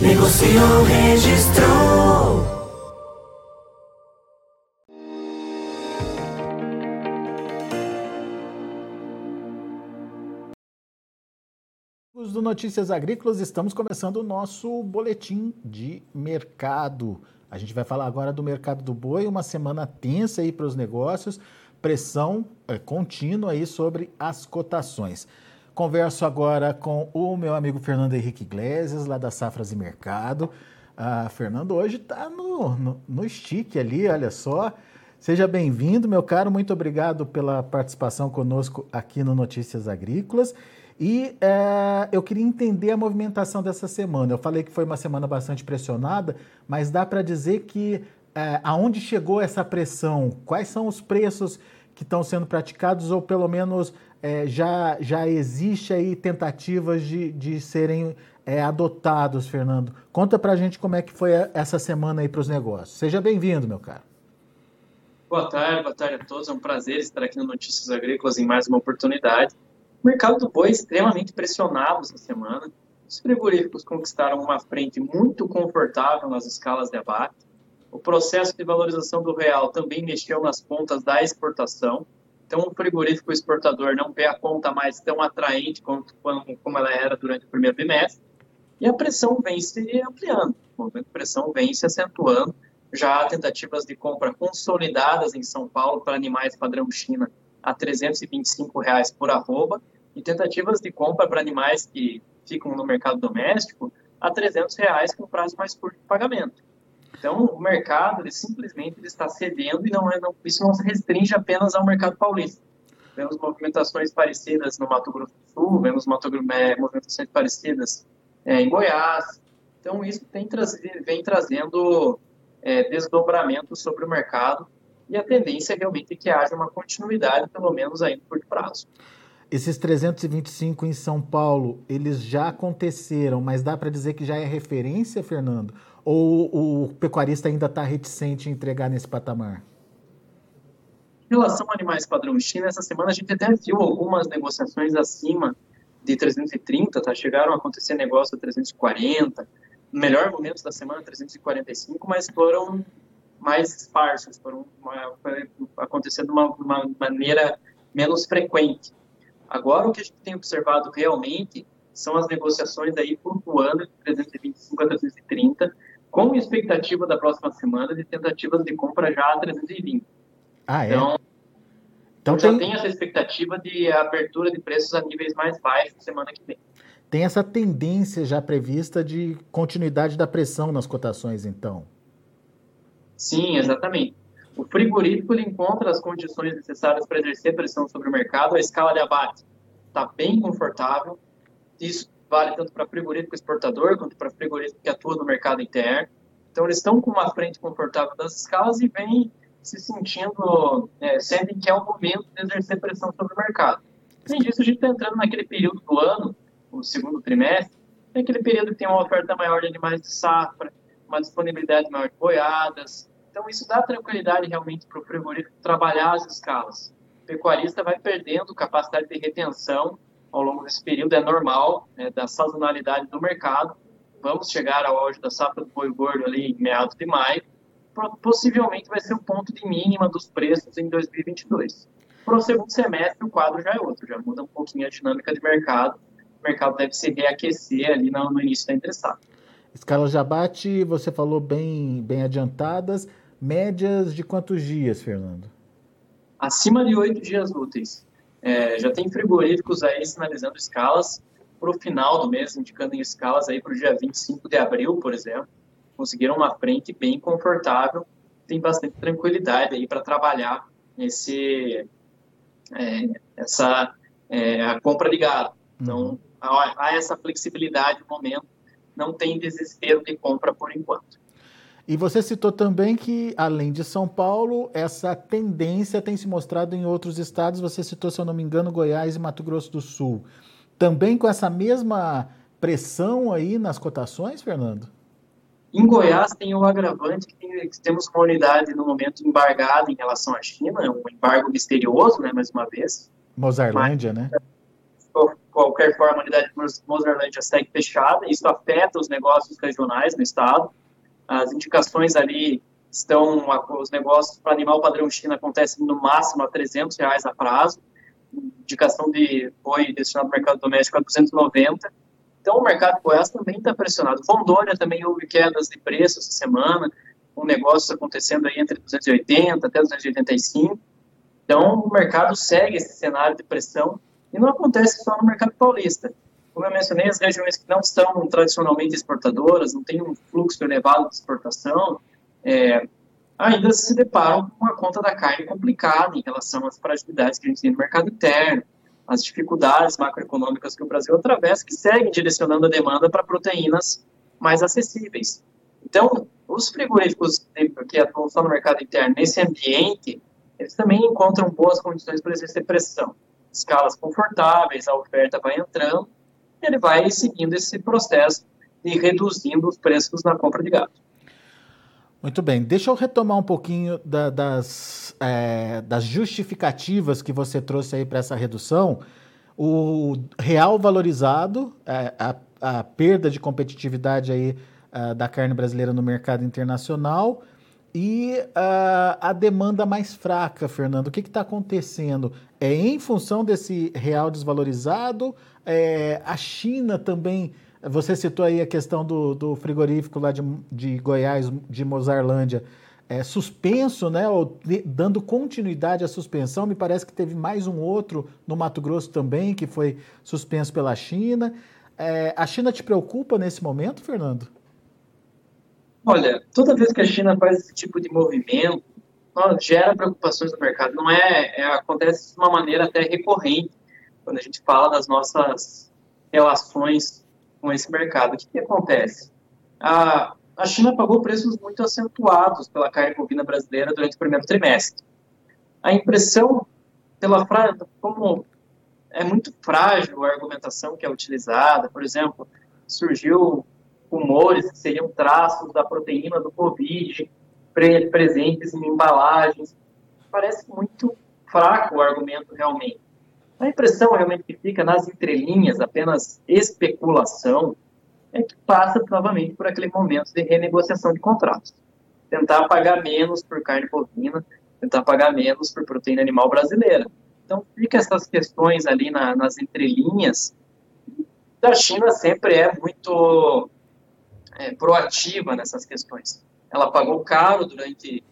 Negociou, registrou. do Notícias Agrícolas, estamos começando o nosso boletim de mercado. A gente vai falar agora do mercado do boi, uma semana tensa aí para os negócios, pressão é, contínua aí sobre as cotações. Converso agora com o meu amigo Fernando Henrique Iglesias, lá da Safras e Mercado. Ah, Fernando hoje está no, no, no stick ali, olha só. Seja bem-vindo, meu caro. Muito obrigado pela participação conosco aqui no Notícias Agrícolas. E é, eu queria entender a movimentação dessa semana. Eu falei que foi uma semana bastante pressionada, mas dá para dizer que é, aonde chegou essa pressão? Quais são os preços que estão sendo praticados ou pelo menos é, já, já existe aí tentativas de, de serem é, adotados, Fernando. Conta para a gente como é que foi essa semana aí para os negócios. Seja bem-vindo, meu caro. Boa tarde, boa tarde a todos. É um prazer estar aqui no Notícias Agrícolas em mais uma oportunidade. O mercado do boi extremamente pressionado essa semana. Os frigoríficos conquistaram uma frente muito confortável nas escalas de abate. O processo de valorização do real também mexeu nas pontas da exportação. Então, o frigorífico exportador não vê a conta mais tão atraente quanto, como ela era durante o primeiro bimestre, e a pressão vem se ampliando, a pressão vem se acentuando. Já há tentativas de compra consolidadas em São Paulo para animais padrão China a 325 reais por arroba, e tentativas de compra para animais que ficam no mercado doméstico a 300 reais com prazo mais curto de pagamento. Então, o mercado ele simplesmente ele está cedendo e não, não, isso não se restringe apenas ao mercado paulista. Vemos movimentações parecidas no Mato Grosso do Sul, vemos Mato, é, movimentações parecidas é, em Goiás. Então, isso tem vem trazendo é, desdobramento sobre o mercado e a tendência é realmente que haja uma continuidade, pelo menos aí no curto prazo. Esses 325 em São Paulo, eles já aconteceram, mas dá para dizer que já é referência, Fernando? Ou o pecuarista ainda está reticente em entregar nesse patamar? Em relação a animais padrão China, essa semana a gente até viu algumas negociações acima de 330, tá? Chegaram a acontecer negócio a 340, no melhor momento da semana 345, mas foram mais esparsos, foram uma, acontecendo de uma, uma maneira menos frequente. Agora o que a gente tem observado realmente são as negociações aí flutuando de 325 a 330, com expectativa da próxima semana de tentativas de compra já a 320. Ah, é? Então, então já tem... tem essa expectativa de abertura de preços a níveis mais baixos semana que vem. Tem essa tendência já prevista de continuidade da pressão nas cotações, então? Sim, exatamente. O frigorífico ele encontra as condições necessárias para exercer pressão sobre o mercado. A escala de abate está bem confortável. Isso vale tanto para frigorífico exportador quanto para frigorífico que atua no mercado interno. Então, eles estão com uma frente confortável das escalas e vêm se sentindo, é, sentem que é o momento de exercer pressão sobre o mercado. Além disso, a gente está entrando naquele período do ano, o segundo trimestre, é aquele período que tem uma oferta maior de animais de safra, uma disponibilidade maior de boiadas. Então, isso dá tranquilidade realmente para o frigorífico trabalhar as escalas. O pecuarista vai perdendo capacidade de retenção ao longo desse período, é normal, né, da sazonalidade do mercado. Vamos chegar ao auge da safra do boi gordo ali em meados de maio. Possivelmente vai ser o ponto de mínima dos preços em 2022. Para o segundo semestre, o quadro já é outro, já muda um pouquinho a dinâmica de mercado. O mercado deve se reaquecer ali no, no início da interessada. Escala de abate, você falou bem, bem adiantadas. Médias de quantos dias, Fernando? Acima de oito dias úteis. É, já tem frigoríficos aí sinalizando escalas para o final do mês, indicando em escalas aí para o dia 25 de abril, por exemplo. Conseguiram uma frente bem confortável, tem bastante tranquilidade aí para trabalhar esse, é, essa é, a compra de gado. Então, uhum. há, há, essa flexibilidade no momento não tem desespero de compra por enquanto. E você citou também que, além de São Paulo, essa tendência tem se mostrado em outros estados. Você citou, se eu não me engano, Goiás e Mato Grosso do Sul. Também com essa mesma pressão aí nas cotações, Fernando? Em Goiás tem o agravante que temos uma unidade no momento embargada em relação à China, um embargo misterioso, né, mais uma vez. Mozarlândia, Mas, né? De qualquer forma, a unidade de Mozarlândia segue fechada, isso afeta os negócios regionais no estado. As indicações ali estão, os negócios para animal padrão China acontecem no máximo a 300 reais a prazo, indicação de boi destinado ao mercado doméstico a 290 então, o mercado de Goiás também está pressionado. Rondônia também houve quedas de preço essa semana, um negócio acontecendo aí entre 280 até 285. Então, o mercado segue esse cenário de pressão e não acontece só no mercado paulista. Como eu mencionei, as regiões que não são tradicionalmente exportadoras, não têm um fluxo elevado de exportação, é, ainda se deparam com uma conta da carne complicada em relação às fragilidades que a gente tem no mercado interno, as dificuldades macroeconômicas que o Brasil atravessa, que seguem direcionando a demanda para proteínas mais acessíveis. Então, os frigoríficos que atuam só no mercado interno, nesse ambiente, eles também encontram boas condições para exercer pressão. Escalas confortáveis, a oferta vai entrando, e ele vai seguindo esse processo de reduzindo os preços na compra de gado. Muito bem, deixa eu retomar um pouquinho da, das, é, das justificativas que você trouxe aí para essa redução. O real valorizado, é, a, a, perda de competitividade aí é, da carne brasileira no mercado internacional e a, a demanda mais fraca, Fernando. O que está acontecendo? É em função desse real desvalorizado? É, a China também você citou aí a questão do, do frigorífico lá de, de Goiás, de Mozarlândia, é, suspenso, né, ou de, dando continuidade à suspensão. Me parece que teve mais um outro no Mato Grosso também, que foi suspenso pela China. É, a China te preocupa nesse momento, Fernando? Olha, toda vez que a China faz esse tipo de movimento, gera preocupações no mercado. Não é, é, acontece de uma maneira até recorrente quando a gente fala das nossas relações com esse mercado. O que, que acontece? A, a China pagou preços muito acentuados pela carne bovina brasileira durante o primeiro trimestre. A impressão, pela como é muito frágil a argumentação que é utilizada, por exemplo, surgiu rumores que seriam traços da proteína do Covid pre presentes em embalagens. Parece muito fraco o argumento realmente. A impressão realmente que fica nas entrelinhas, apenas especulação, é que passa novamente por aquele momento de renegociação de contratos. Tentar pagar menos por carne bovina, tentar pagar menos por proteína animal brasileira. Então, fica essas questões ali na, nas entrelinhas. A China sempre é muito é, proativa nessas questões. Ela pagou caro durante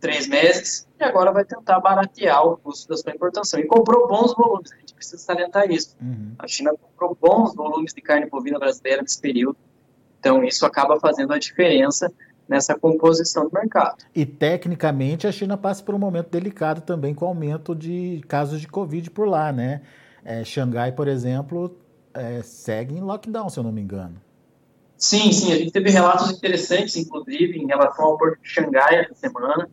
três meses e agora vai tentar baratear o custo da sua importação. E comprou bons volumes, a gente precisa salientar isso. Uhum. A China comprou bons volumes de carne bovina brasileira nesse período, então isso acaba fazendo a diferença nessa composição do mercado. E tecnicamente a China passa por um momento delicado também com o aumento de casos de Covid por lá, né? É, Xangai, por exemplo, é, segue em lockdown, se eu não me engano. Sim, sim, a gente teve relatos interessantes, inclusive, em relação ao Porto de Xangai essa semana,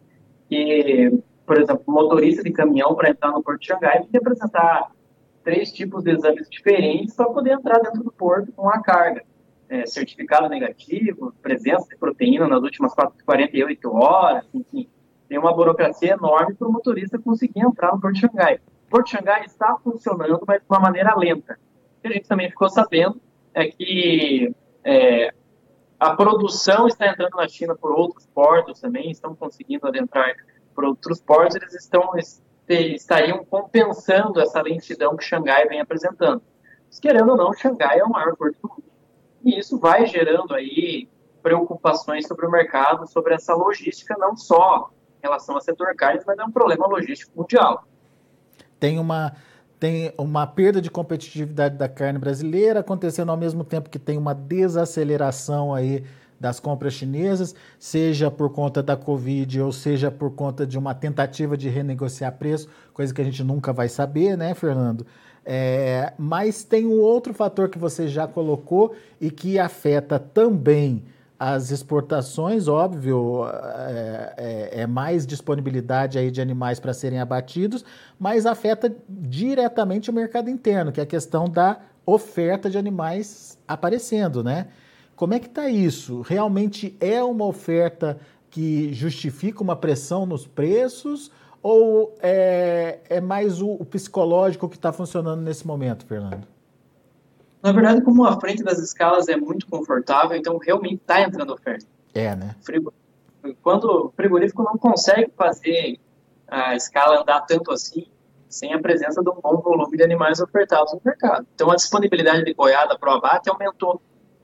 que, por exemplo, o motorista de caminhão para entrar no Porto de Xangai tem que apresentar três tipos de exames diferentes para poder entrar dentro do porto com a carga. É, certificado negativo, presença de proteína nas últimas 48 horas, enfim. Tem uma burocracia enorme para o motorista conseguir entrar no Porto de Xangai. O Porto de Xangai está funcionando, mas de uma maneira lenta. O que a gente também ficou sabendo é que é, a produção está entrando na China por outros portos também, estão conseguindo adentrar por outros portos, eles estão estariam compensando essa lentidão que Xangai vem apresentando. Mas, querendo ou não, Xangai é o maior porto do mundo. E isso vai gerando aí preocupações sobre o mercado, sobre essa logística, não só em relação ao setor carne, mas é um problema logístico mundial. Tem uma tem uma perda de competitividade da carne brasileira, acontecendo ao mesmo tempo que tem uma desaceleração aí das compras chinesas, seja por conta da Covid ou seja por conta de uma tentativa de renegociar preço, coisa que a gente nunca vai saber, né, Fernando? É, mas tem um outro fator que você já colocou e que afeta também as exportações, óbvio, é, é, é mais disponibilidade aí de animais para serem abatidos, mas afeta diretamente o mercado interno, que é a questão da oferta de animais aparecendo, né? Como é que está isso? Realmente é uma oferta que justifica uma pressão nos preços ou é, é mais o, o psicológico que está funcionando nesse momento, Fernando? Na verdade, como a frente das escalas é muito confortável, então realmente está entrando oferta. É, né? Quando o frigorífico não consegue fazer a escala andar tanto assim, sem a presença de um bom volume de animais ofertados no mercado. Então, a disponibilidade de boiada para o abate aumentou.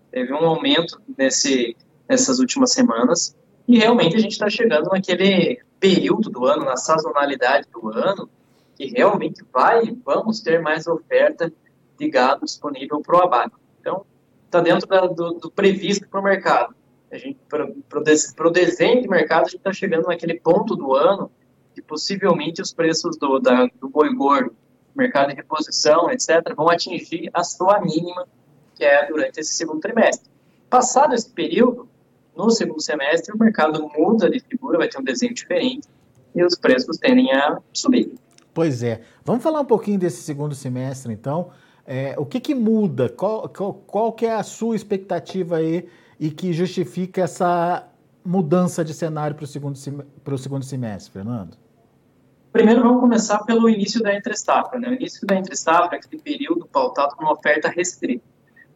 Teve um aumento nesse, nessas últimas semanas, e realmente a gente está chegando naquele período do ano, na sazonalidade do ano, que realmente vai, vamos ter mais oferta de gado disponível para o abate. Então, está dentro da, do, do, previsto para o mercado. Para o desenho de mercado, a gente está chegando naquele ponto do ano que possivelmente os preços do, da, do boi gordo, mercado de reposição, etc., vão atingir a sua mínima, que é durante esse segundo trimestre. Passado esse período, no segundo semestre, o mercado muda de figura, vai ter um desenho diferente e os preços tendem a subir. Pois é. Vamos falar um pouquinho desse segundo semestre, então. É, o que, que muda? Qual, qual, qual que é a sua expectativa aí e que justifica essa mudança de cenário para o segundo, segundo semestre, Fernando? Primeiro, vamos começar pelo início da entre-safra. Né? O início da entre-safra é aquele período pautado com uma oferta restrita.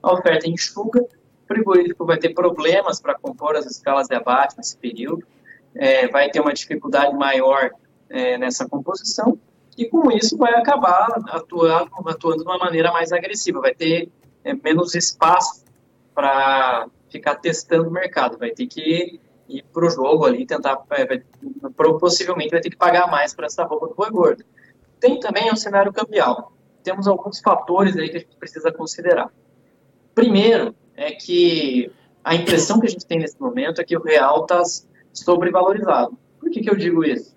A oferta enxuga, o frigorífico vai ter problemas para compor as escalas de abate nesse período, é, vai ter uma dificuldade maior é, nessa composição, e com isso vai acabar atuando, atuando de uma maneira mais agressiva, vai ter é, menos espaço para ficar testando o mercado, vai ter que ir para o jogo ali, tentar, é, vai, possivelmente vai ter que pagar mais para essa roupa do boi gordo. Tem também o cenário cambial. Temos alguns fatores aí que a gente precisa considerar. Primeiro é que a impressão que a gente tem nesse momento é que o real está sobrevalorizado. Por que, que eu digo isso?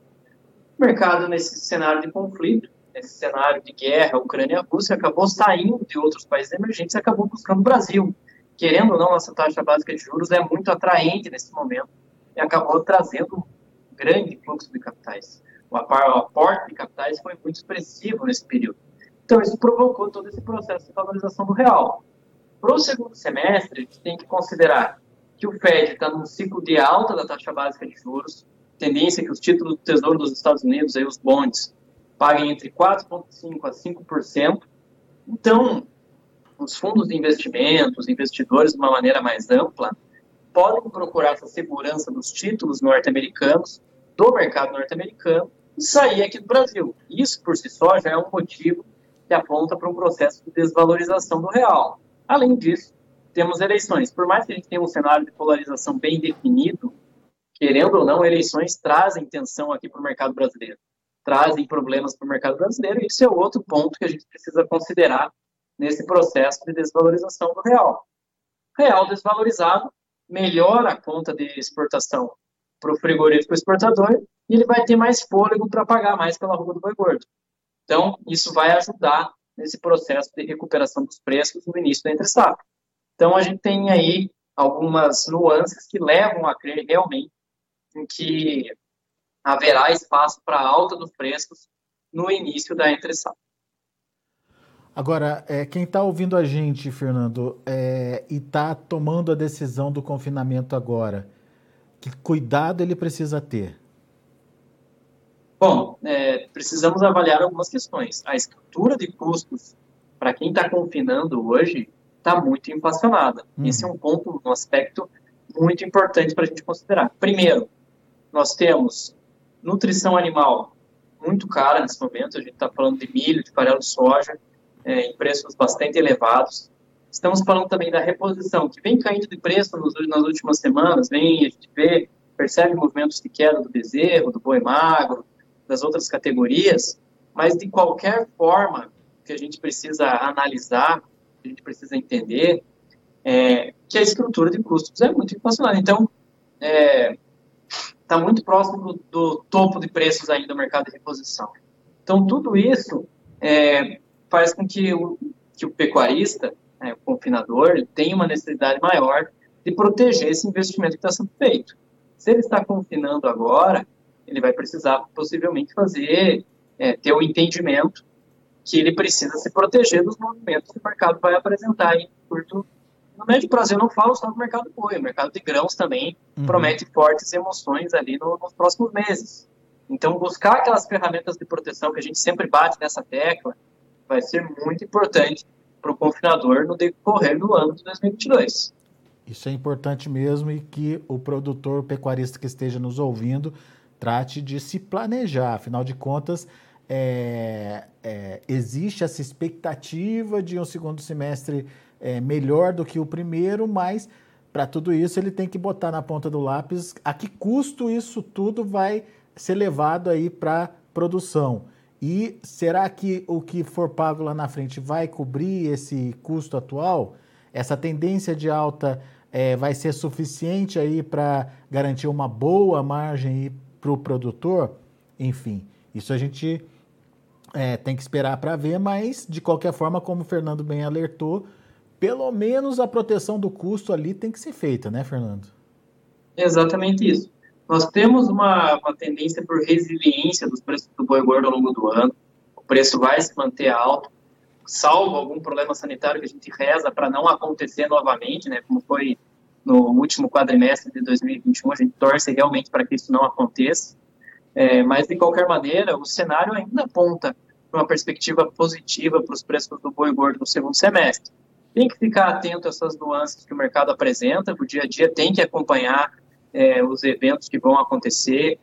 O mercado, nesse cenário de conflito, nesse cenário de guerra, Ucrânia-Rússia, acabou saindo de outros países emergentes e acabou buscando o Brasil. Querendo ou não, nossa taxa básica de juros é muito atraente nesse momento e acabou trazendo um grande fluxo de capitais. O aporte de capitais foi muito expressivo nesse período. Então, isso provocou todo esse processo de valorização do real. Para o segundo semestre, a gente tem que considerar que o Fed está num ciclo de alta da taxa básica de juros, tendência é que os títulos do Tesouro dos Estados Unidos, aí os bonds, paguem entre 4,5% a 5%. Então, os fundos de investimento, os investidores, de uma maneira mais ampla, podem procurar essa segurança dos títulos norte-americanos, do mercado norte-americano, e sair aqui do Brasil. Isso, por si só, já é um motivo que aponta para um processo de desvalorização do real. Além disso, temos eleições. Por mais que a gente tenha um cenário de polarização bem definido, querendo ou não, eleições trazem tensão aqui para o mercado brasileiro, trazem problemas para o mercado brasileiro, e isso é outro ponto que a gente precisa considerar nesse processo de desvalorização do real. Real desvalorizado melhora a conta de exportação para o frigorífico exportador e ele vai ter mais fôlego para pagar mais pela roupa do boi gordo. Então, isso vai ajudar nesse processo de recuperação dos preços no início da entre-safra. Então, a gente tem aí algumas nuances que levam a crer realmente em que haverá espaço para alta dos preços no início da entre -safra. Agora, é, quem está ouvindo a gente, Fernando, é, e está tomando a decisão do confinamento agora, que cuidado ele precisa ter? Bom, é, precisamos avaliar algumas questões. A estrutura de custos para quem está confinando hoje está muito inflacionada. Uhum. Esse é um ponto, um aspecto muito importante para a gente considerar. Primeiro, nós temos nutrição animal muito cara nesse momento, a gente está falando de milho, de farelo de soja, é, em preços bastante elevados. Estamos falando também da reposição, que vem caindo de preço nos, nas últimas semanas, vem, a gente vê, percebe movimentos de queda do bezerro, do boi magro, das outras categorias, mas de qualquer forma que a gente precisa analisar, a gente precisa entender, é, que a estrutura de custos é muito inflacionária. Então, é, está muito próximo do, topo de preços ainda do mercado de reposição. Então, tudo isso é, faz com que o, que o pecuarista, né, o confinador, tenha uma necessidade maior de proteger esse investimento que está sendo feito. Se ele está confinando agora, ele vai precisar possivelmente fazer, é, ter o entendimento que ele precisa se proteger dos movimentos que o mercado vai apresentar em curto no médio prazo, eu não falo só do mercado boi, o mercado de grãos também uhum. promete fortes emoções ali no, nos próximos meses. Então, buscar aquelas ferramentas de proteção que a gente sempre bate nessa tecla vai ser muito importante para o confinador no decorrer do ano de 2022. Isso é importante mesmo e que o produtor pecuarista que esteja nos ouvindo trate de se planejar. Afinal de contas, é, é, existe essa expectativa de um segundo semestre é, melhor do que o primeiro, mas para tudo isso ele tem que botar na ponta do lápis a que custo isso tudo vai ser levado aí para produção. E será que o que for pago lá na frente vai cobrir esse custo atual? Essa tendência de alta é, vai ser suficiente aí para garantir uma boa margem para o produtor? Enfim, isso a gente é, tem que esperar para ver, mas de qualquer forma, como o Fernando bem alertou, pelo menos a proteção do custo ali tem que ser feita, né, Fernando? Exatamente isso. Nós temos uma, uma tendência por resiliência dos preços do boi gordo ao longo do ano. O preço vai se manter alto, salvo algum problema sanitário que a gente reza para não acontecer novamente, né, como foi no último quadrimestre de 2021. A gente torce realmente para que isso não aconteça. É, mas, de qualquer maneira, o cenário ainda aponta para uma perspectiva positiva para os preços do boi gordo no segundo semestre tem que ficar atento a essas nuances que o mercado apresenta, o dia a dia tem que acompanhar é, os eventos que vão acontecer,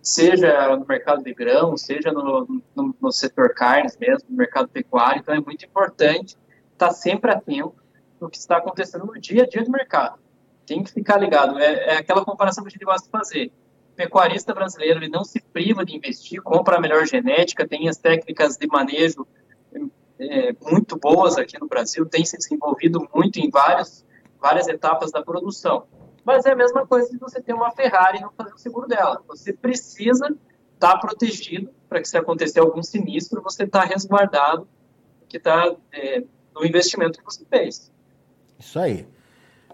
seja no mercado de grão, seja no, no, no, setor carnes mesmo, no mercado pecuário. Então é muito importante estar sempre atento no que está acontecendo no dia a dia do mercado. Tem que ficar ligado. É, é aquela comparação que a gente gosta de fazer. O pecuarista brasileiro ele não se priva de investir, compra a melhor genética, tem as técnicas de manejo é, muito boas aqui no Brasil, tem se desenvolvido muito em várias, várias etapas da produção. Mas é a mesma coisa de você ter uma Ferrari e não fazer o seguro dela. Você precisa estar tá protegido para que se acontecer algum sinistro, você está resguardado que está é, no investimento que você fez. Isso aí.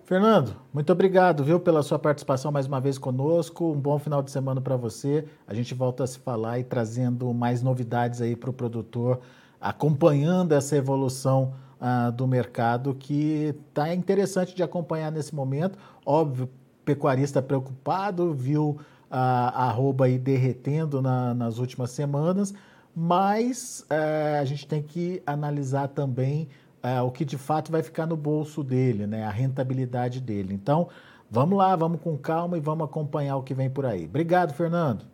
Fernando, muito obrigado, viu, pela sua participação mais uma vez conosco. Um bom final de semana para você. A gente volta a se falar e trazendo mais novidades aí para o produtor acompanhando essa evolução uh, do mercado que está interessante de acompanhar nesse momento. Óbvio, pecuarista preocupado, viu a arroba aí derretendo na, nas últimas semanas, mas uh, a gente tem que analisar também uh, o que de fato vai ficar no bolso dele, né? a rentabilidade dele. Então, vamos lá, vamos com calma e vamos acompanhar o que vem por aí. Obrigado, Fernando.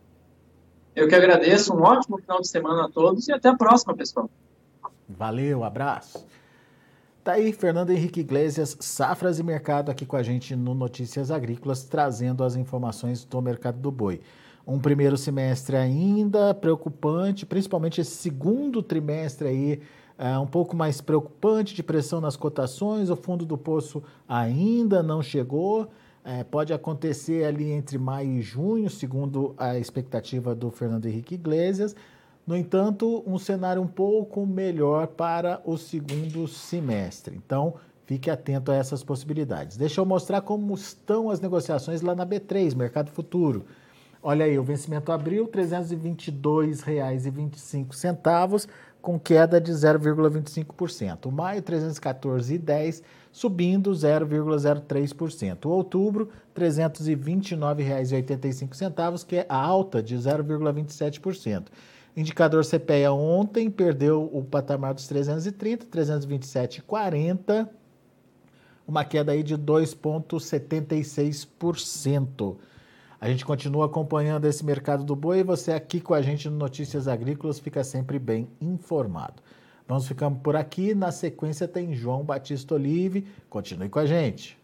Eu que agradeço, um ótimo final de semana a todos e até a próxima, pessoal. Valeu, abraço. Tá aí Fernando Henrique Iglesias, Safras e Mercado aqui com a gente no Notícias Agrícolas, trazendo as informações do mercado do boi. Um primeiro semestre ainda preocupante, principalmente esse segundo trimestre aí, é um pouco mais preocupante de pressão nas cotações, o fundo do poço ainda não chegou. É, pode acontecer ali entre maio e junho, segundo a expectativa do Fernando Henrique Iglesias. No entanto, um cenário um pouco melhor para o segundo semestre. Então, fique atento a essas possibilidades. Deixa eu mostrar como estão as negociações lá na B3, Mercado Futuro. Olha aí, o vencimento abril, R$ 322,25, com queda de 0,25%. O maio, R$ 314,10, subindo 0,03%. O outubro, R$ 329,85, que é alta de 0,27%. Indicador CPEA ontem perdeu o patamar dos 330, 327,40, uma queda aí de 2,76%. A gente continua acompanhando esse mercado do boi e você aqui com a gente no Notícias Agrícolas fica sempre bem informado. Vamos ficando por aqui. Na sequência tem João Batista Olive. Continue com a gente.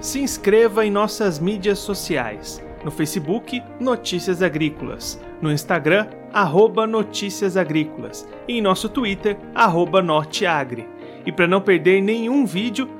Se inscreva em nossas mídias sociais. No Facebook, Notícias Agrícolas. No Instagram, arroba Notícias Agrícolas. E em nosso Twitter, arroba Norteagri. E para não perder nenhum vídeo,